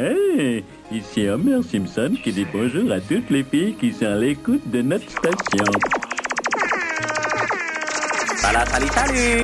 Hey, ici Homer Simpson qui dit bonjour à toutes les filles qui sont à l'écoute de notre station. Voilà, salut, salut!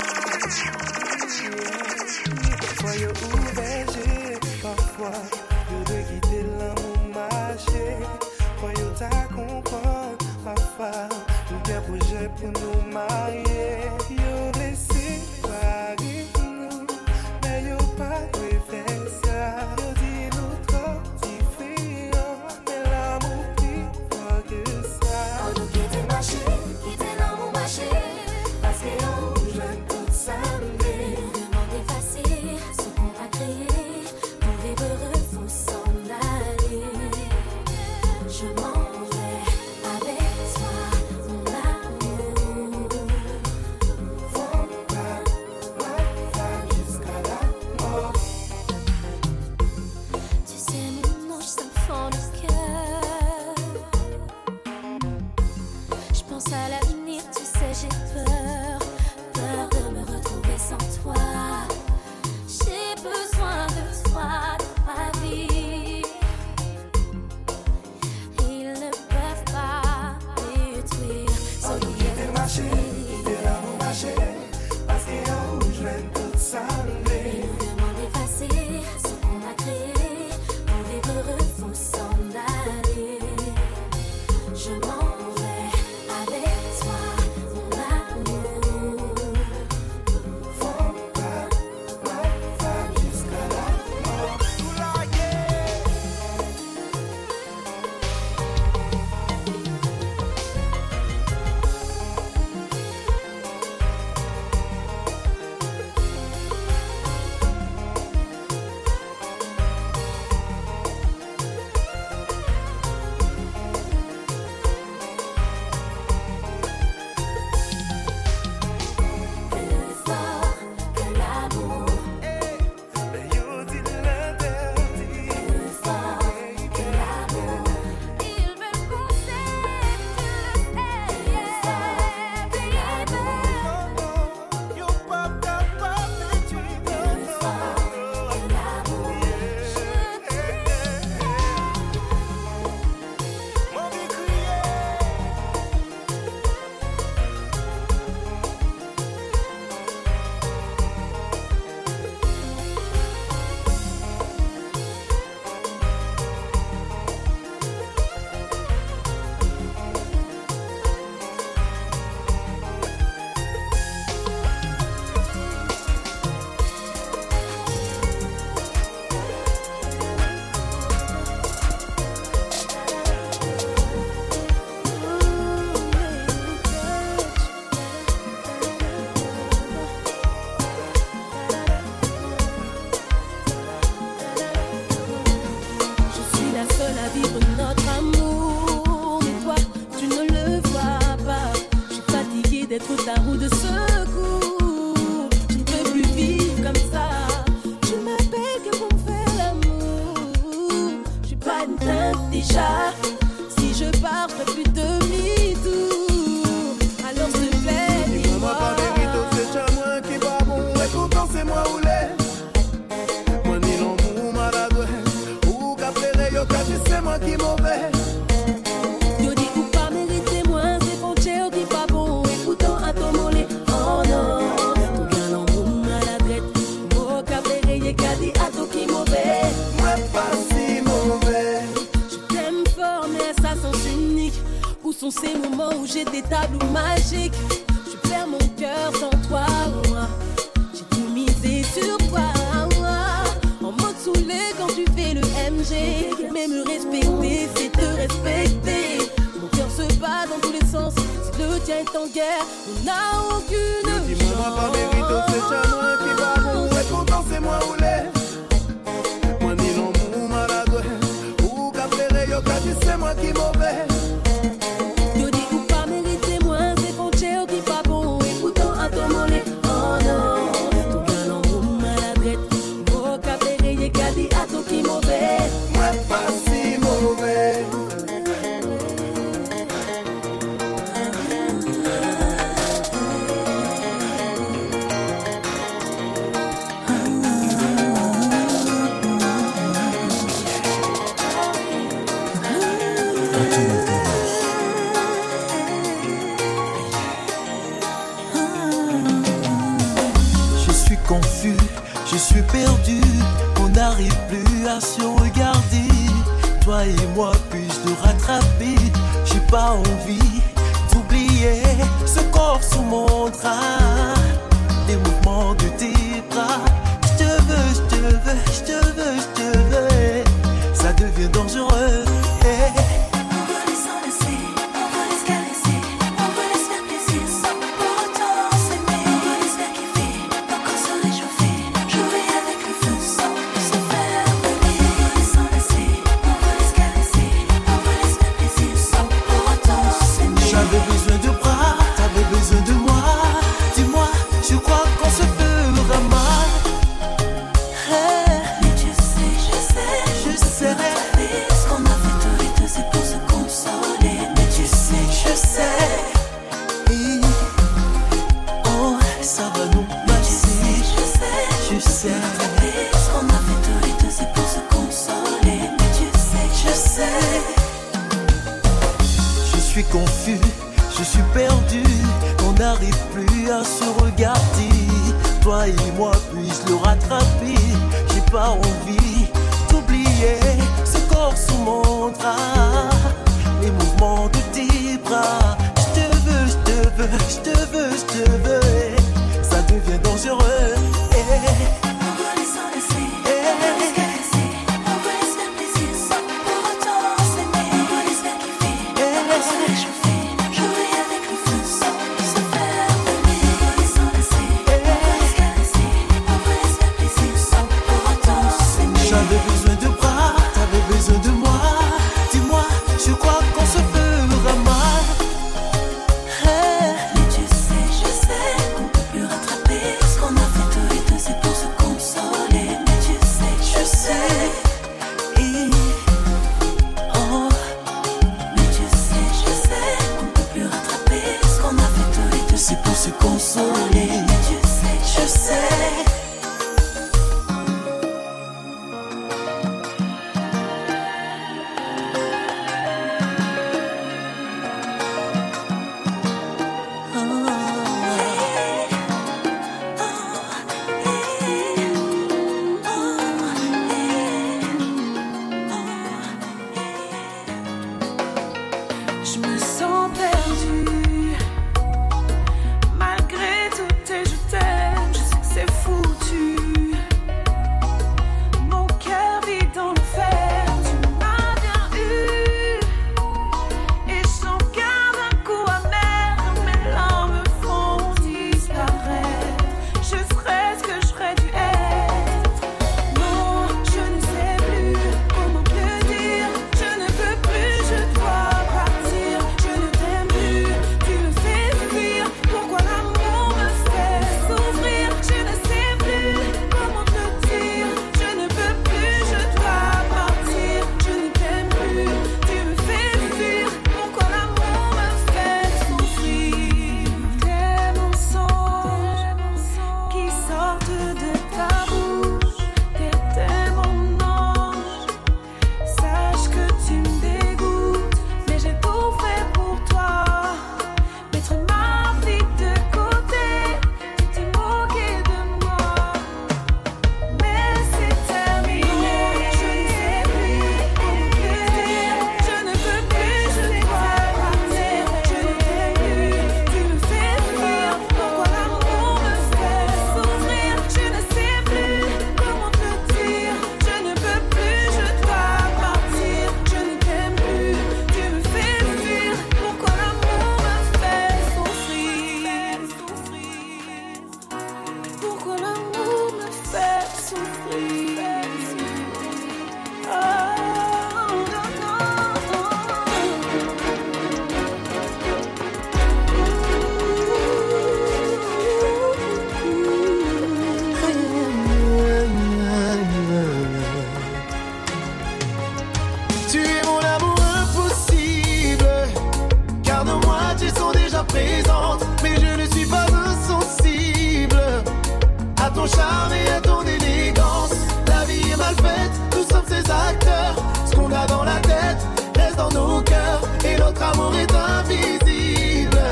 amour est invisible.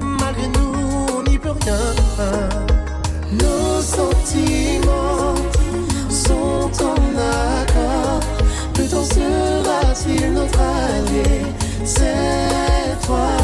Malgré nous, on n'y peut rien. Nos sentiments sont en accord. Le temps sera-t-il notre allié? Cette fois?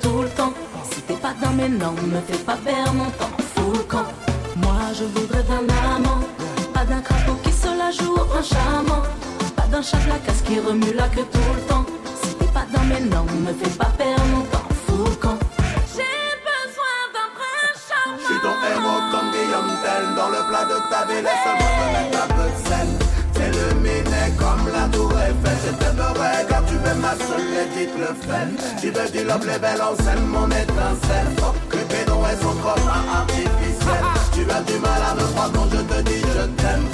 tout le temps. Si t'es pas dans mes normes, me fais pas perdre mon temps. fou le camp. Moi, je voudrais d'un amant. Pas d'un crapaud qui se la joue en charmant. Pas d'un chat casse qui remue là que tout le temps. Si t'es pas dans mes normes, me fais pas perdre mon temps. fou le camp. J'ai besoin d'un prince charmant. Je suis ton héros comme Guillaume Tell. Dans le plat de ta vie, laisse-moi mettre un peu de sel. T'es le minet comme la. Je t'aimerais car tu m'aimes ma seule petite le fait. Tu veux du love level en scène mon étincelle. Faut que tes dons son croche artificiel Tu as du mal à me croire quand je te dis je t'aime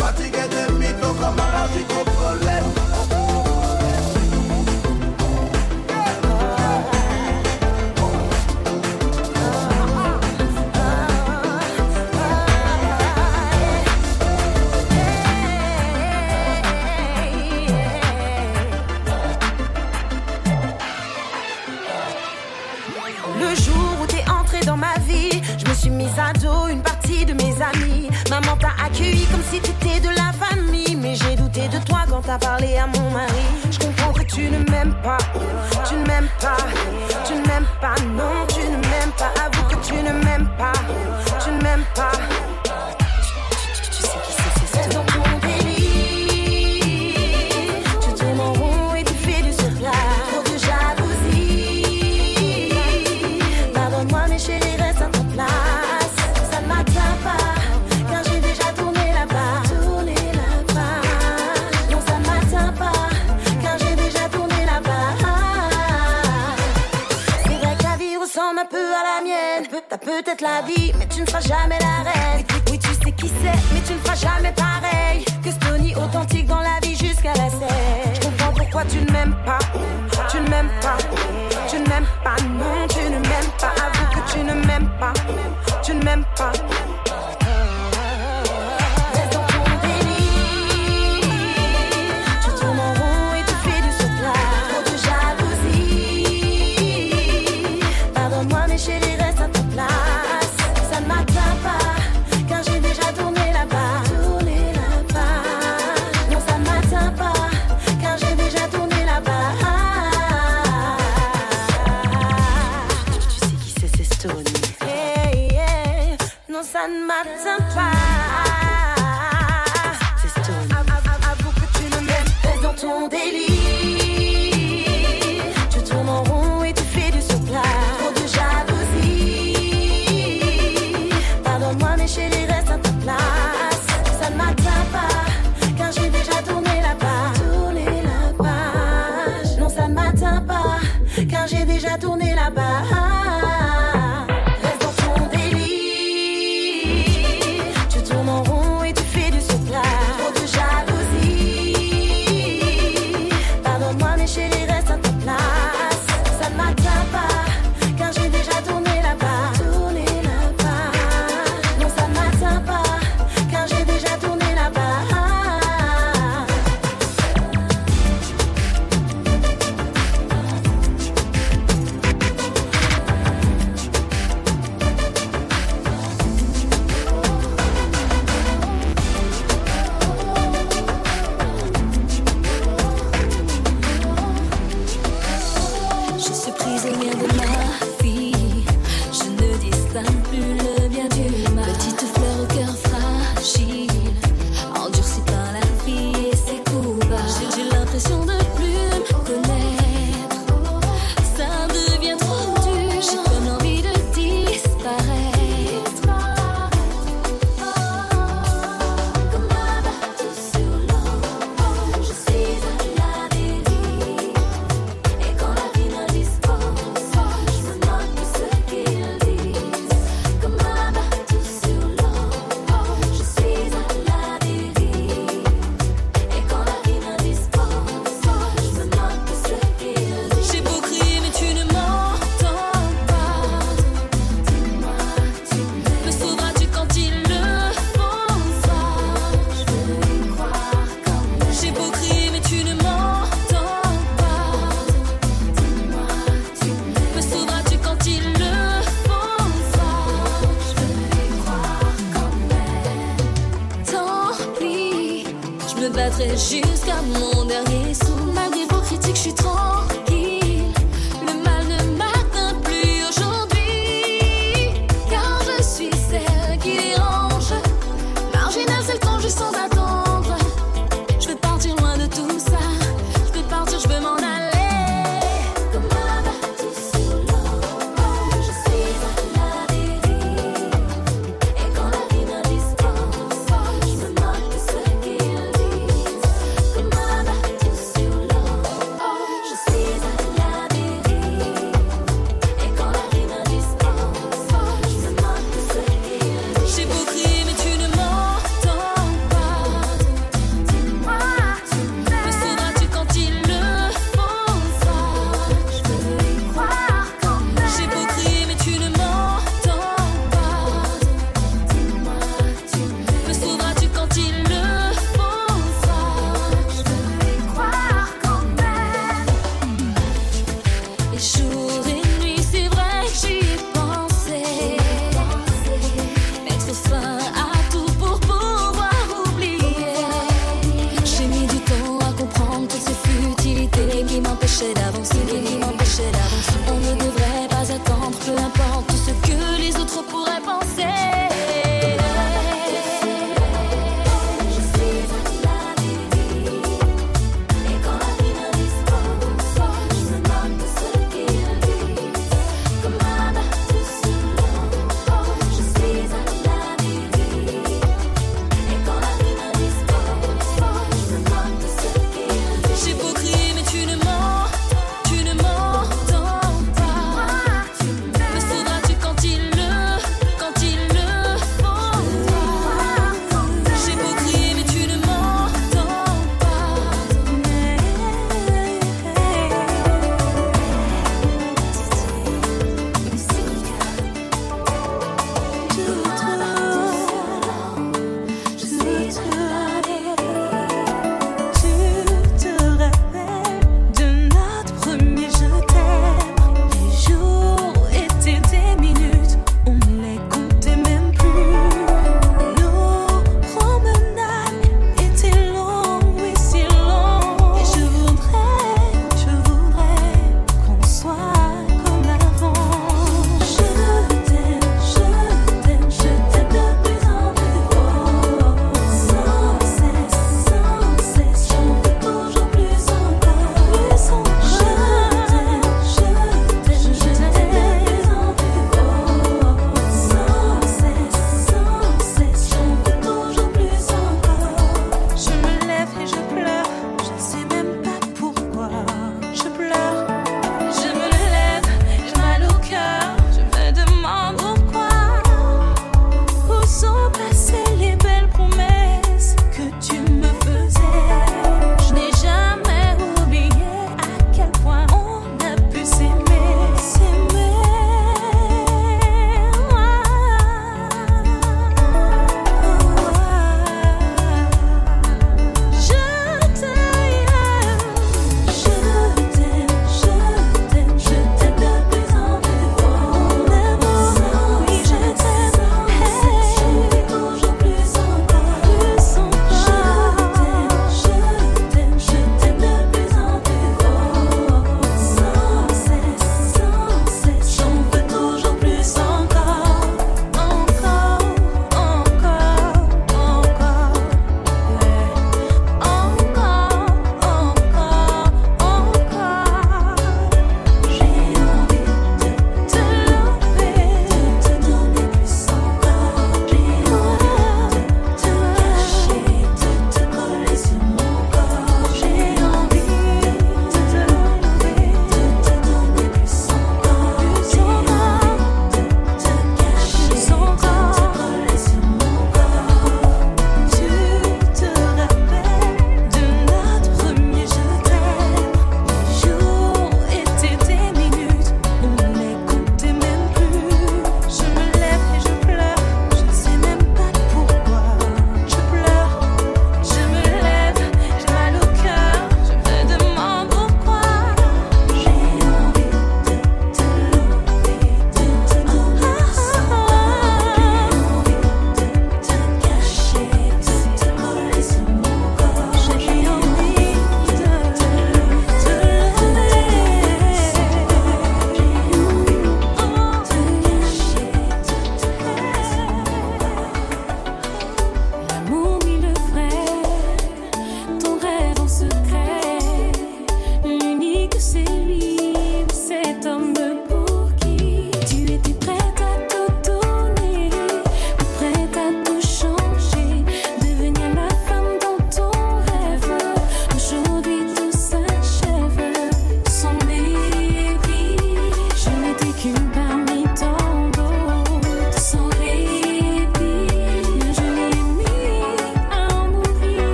si de la famille, mais j'ai douté de toi quand t'as parlé à mon mari. Je comprends que tu ne m'aimes pas, tu ne m'aimes pas, tu ne m'aimes pas, non, tu ne m'aimes pas, avoue que tu ne m'aimes pas. peut-être la vie, mais tu ne seras jamais la reine. Oui, tu sais qui c'est, mais tu ne feras jamais pareil. Que ce Stony authentique dans la vie jusqu'à la scène. Je comprends pourquoi tu ne m'aimes pas, tu ne m'aimes pas, tu ne m'aimes pas, non, tu ne m'aimes pas. Avoue que tu ne m'aimes pas, tu ne m'aimes pas. Sympa, c'est tout. Maman, maman, maman, pour que tu nous mettes dans ton délire.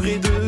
Courir de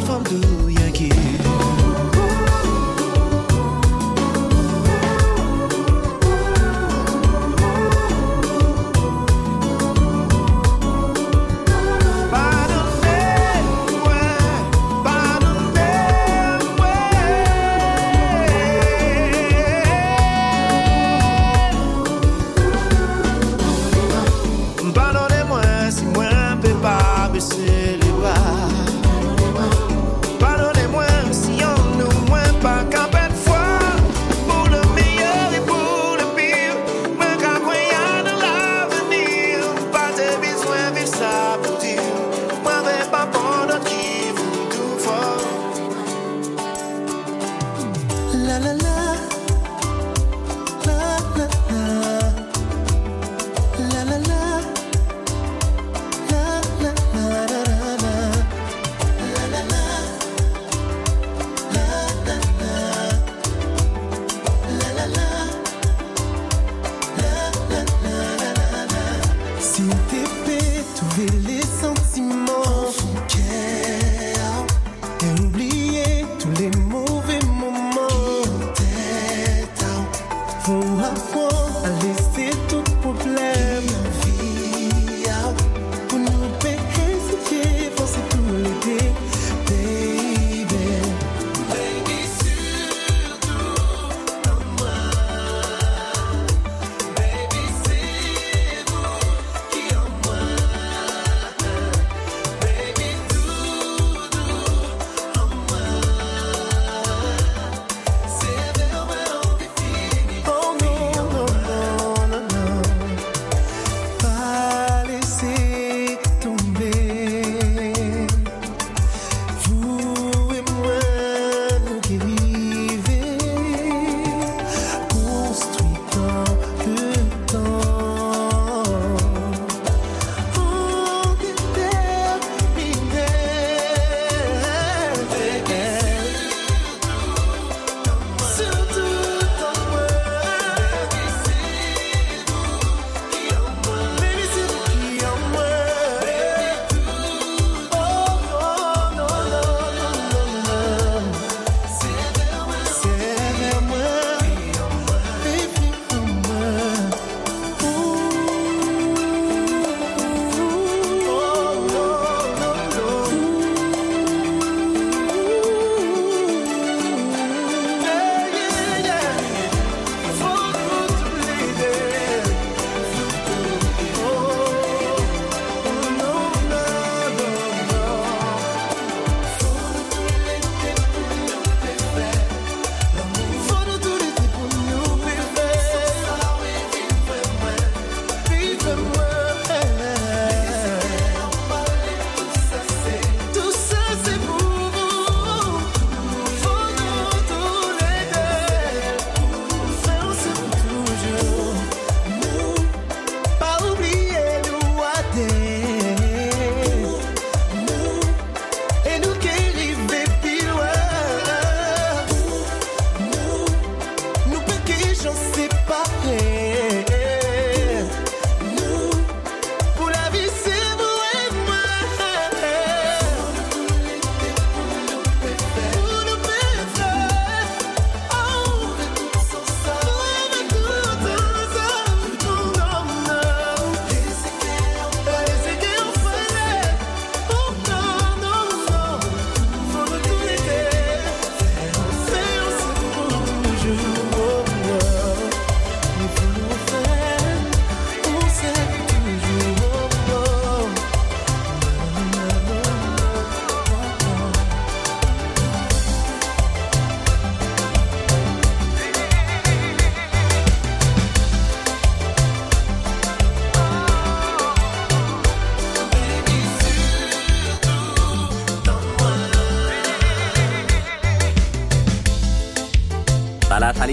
far from blue.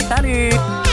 Voilà, salut,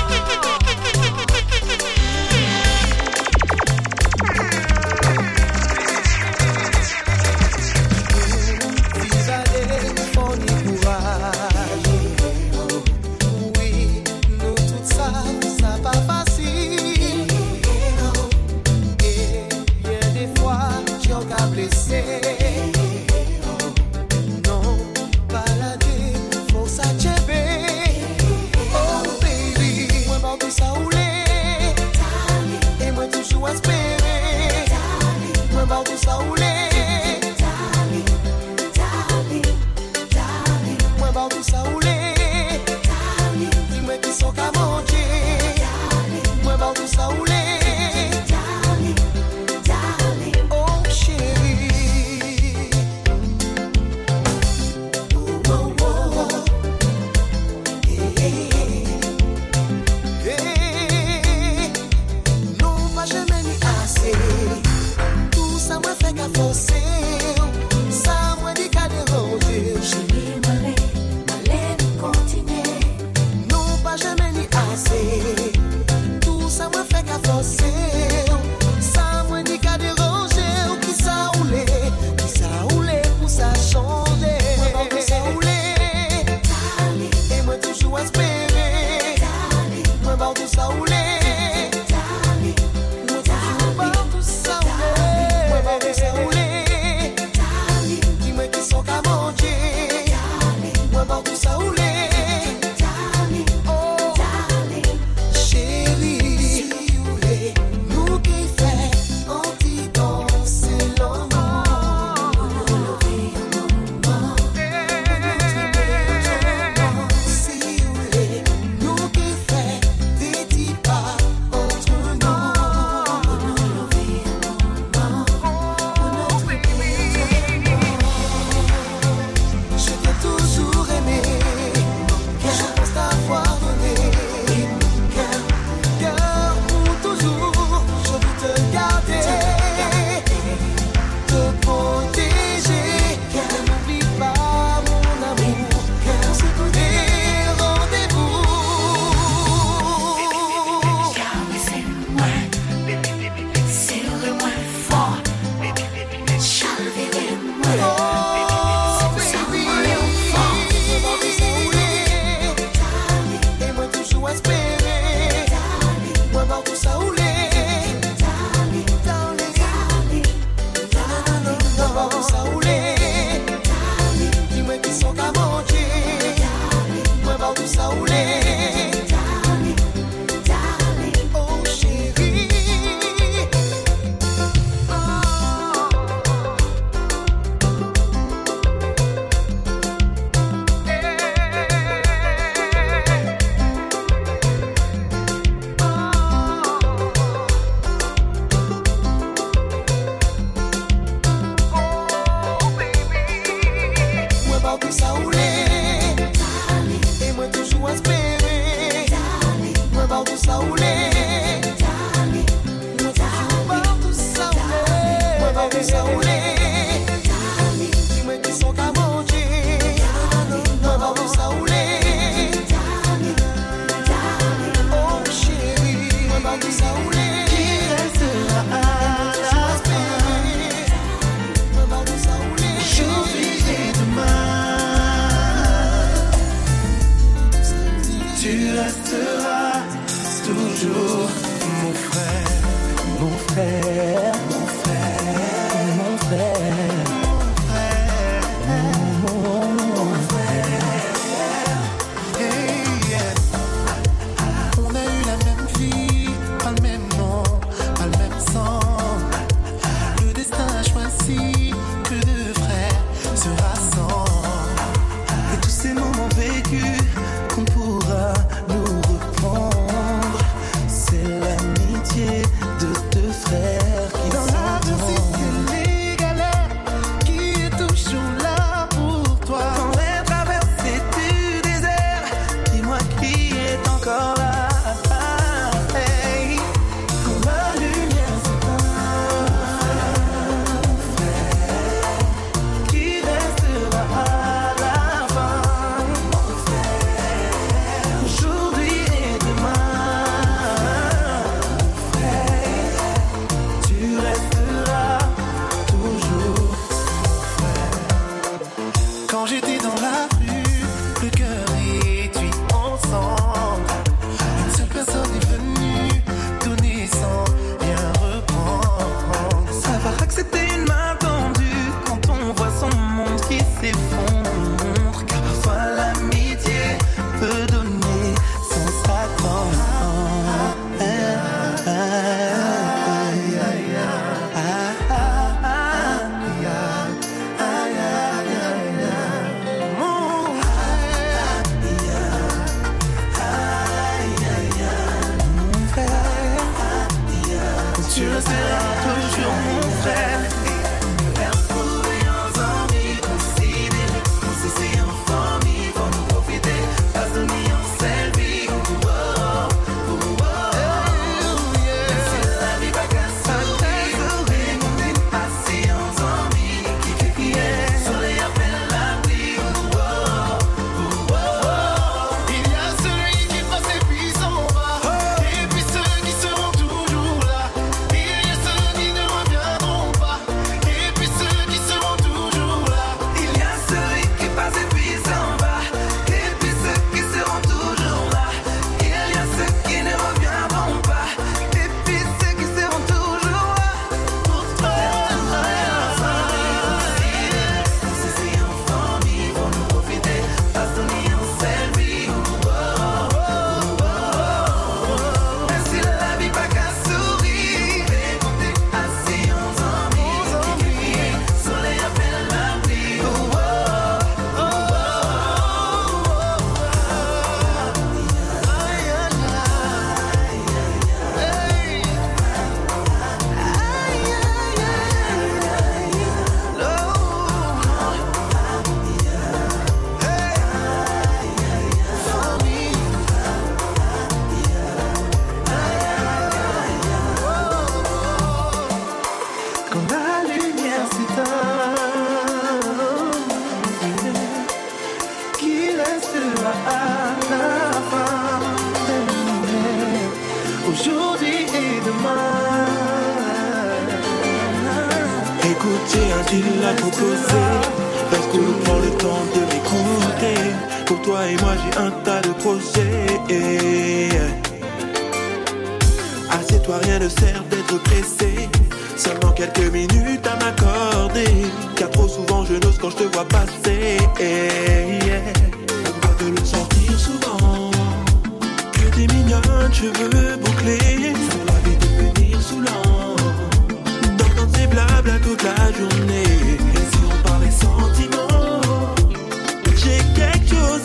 et demain. Écoutez un deal à proposer. Parce que prends le temps de m'écouter. Pour toi et moi, j'ai un tas de projets. Assieds-toi, rien ne sert d'être pressé. Seulement quelques minutes à m'accorder. Car trop souvent, je n'ose quand je te vois passer. Mignonnes cheveux bouclés font la vie devenir saoulant. D'entendre ces blabla toute la journée. Et si on parlait sentiments, j'ai quelque chose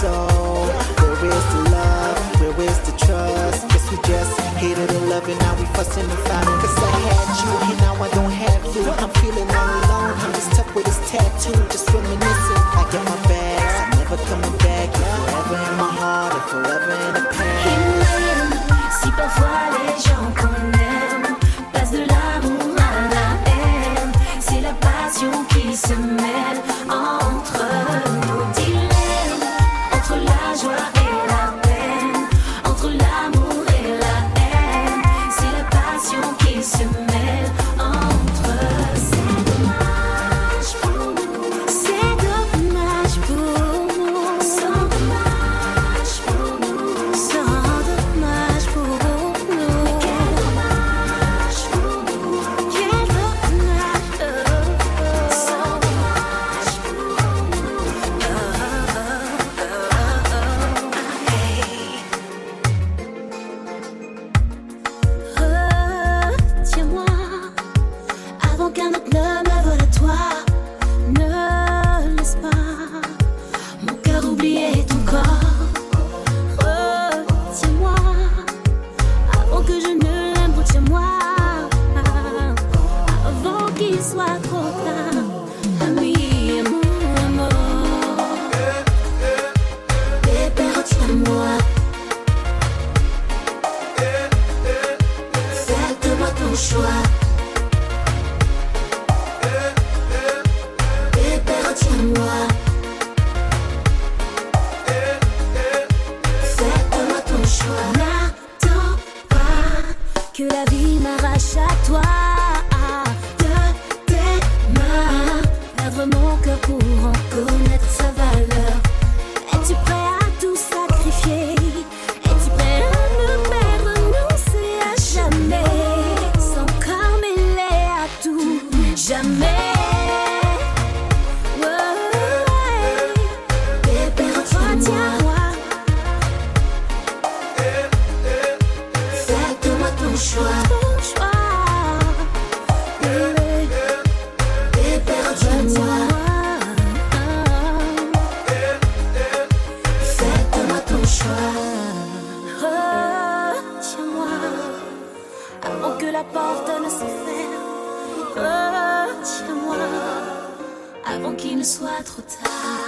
So Where is the love? Where is the trust? Guess we just hated and loving, now we fussing and fighting. ne soit trop tard.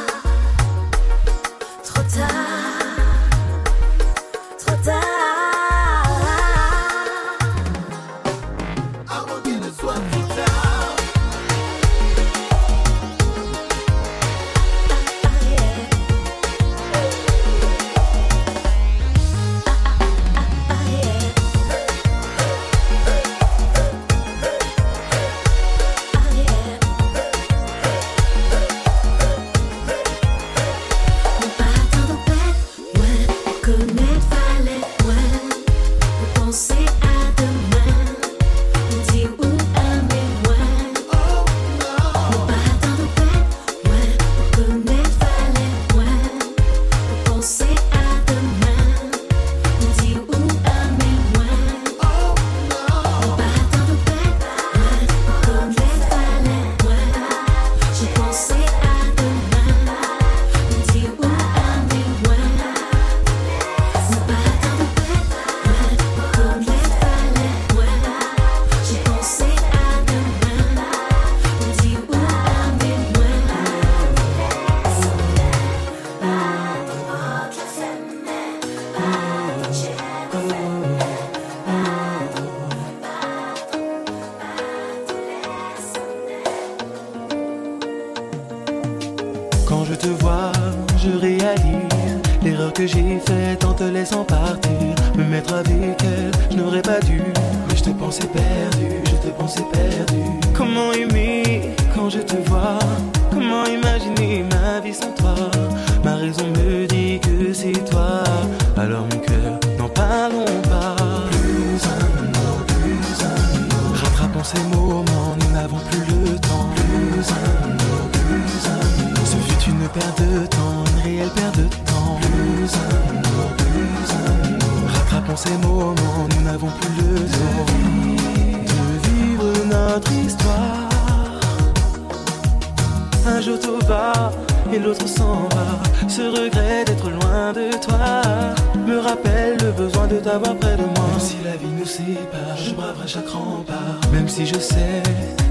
après chaque rempart. Même si je sais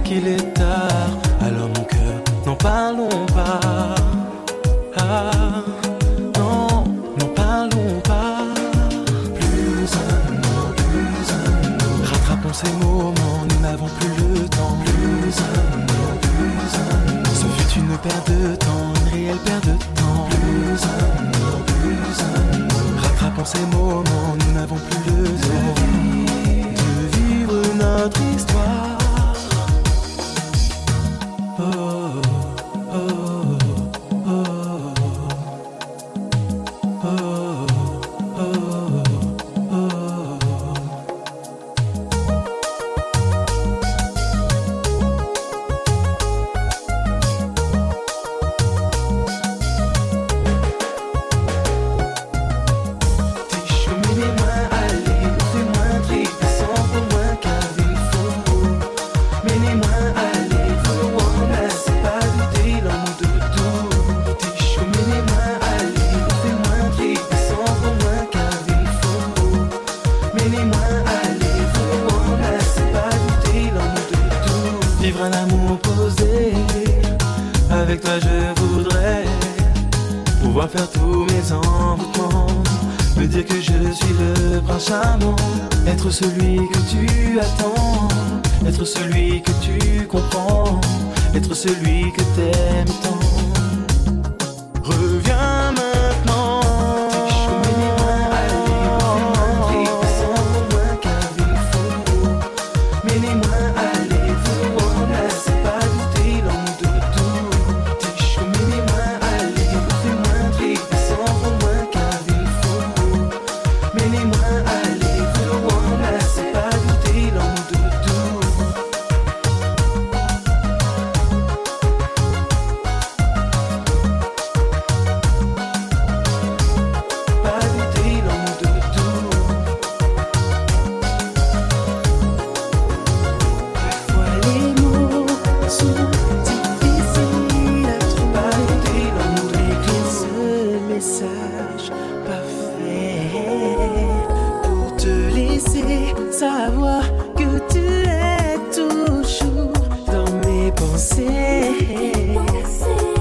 qu'il est tard, alors mon cœur, n'en parlons pas. Ah, non, n'en parlons pas. Plus un plus un. Rattrapons ces moments, nous n'avons plus le temps. Plus un plus un. Ce fut une perte de temps, une réelle perte de temps. Plus un plus un. Rattrapons ces moments, nous n'avons plus le temps notre histoire.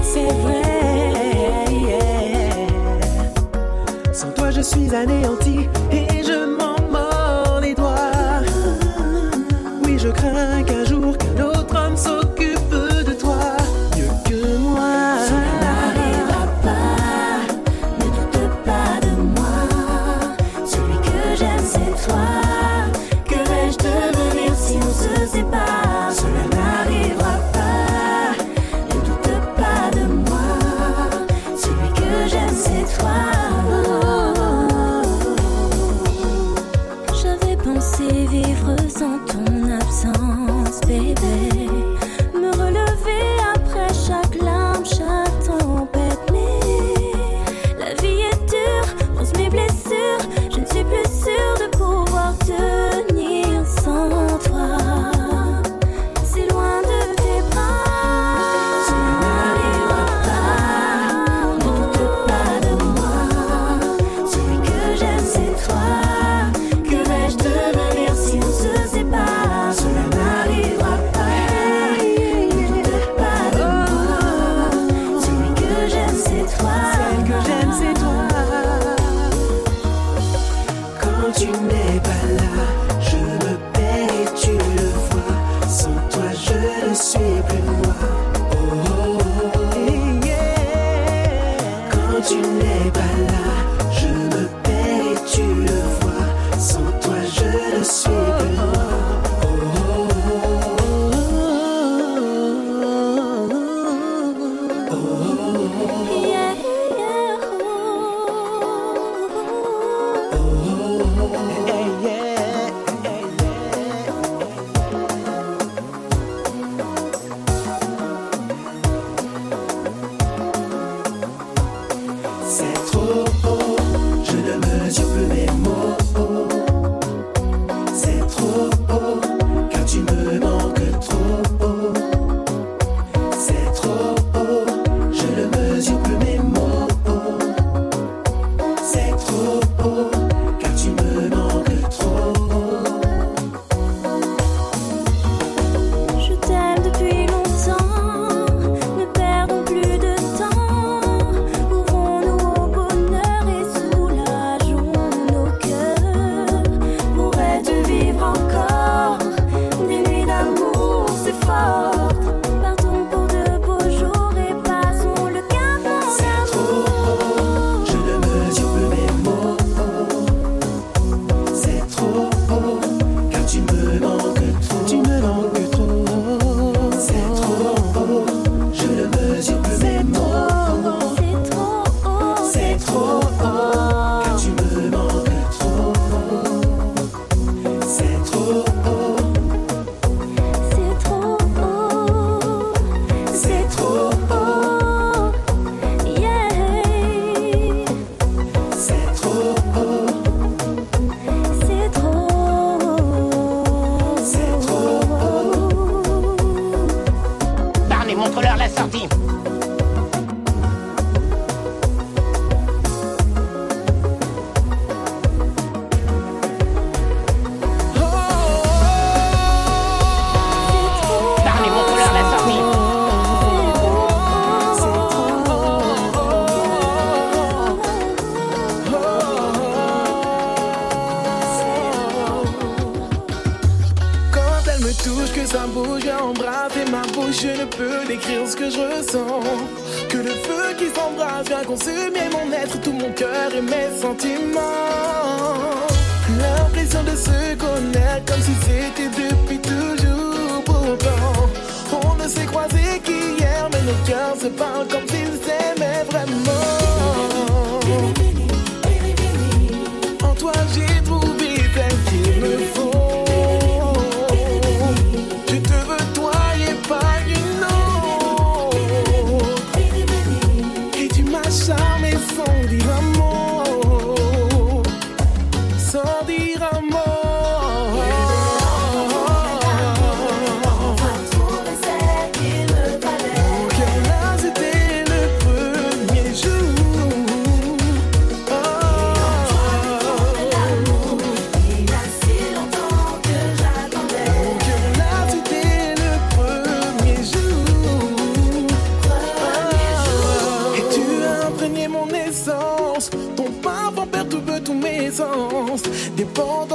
c'est vrai. Sans toi, je suis anéanti et je m'en mords les. Oui, je crains.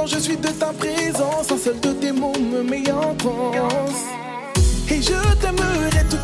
je suis de ta présence. Un seul de tes mots me met en transe. Et je t'aimerai tout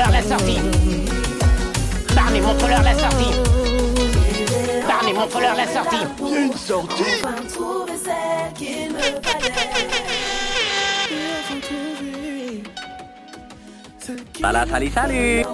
montre-leur la sortie. Barney, montre-leur la sortie. Barney, montre-leur la sortie. Il y a une sortie. Voilà, salut, salut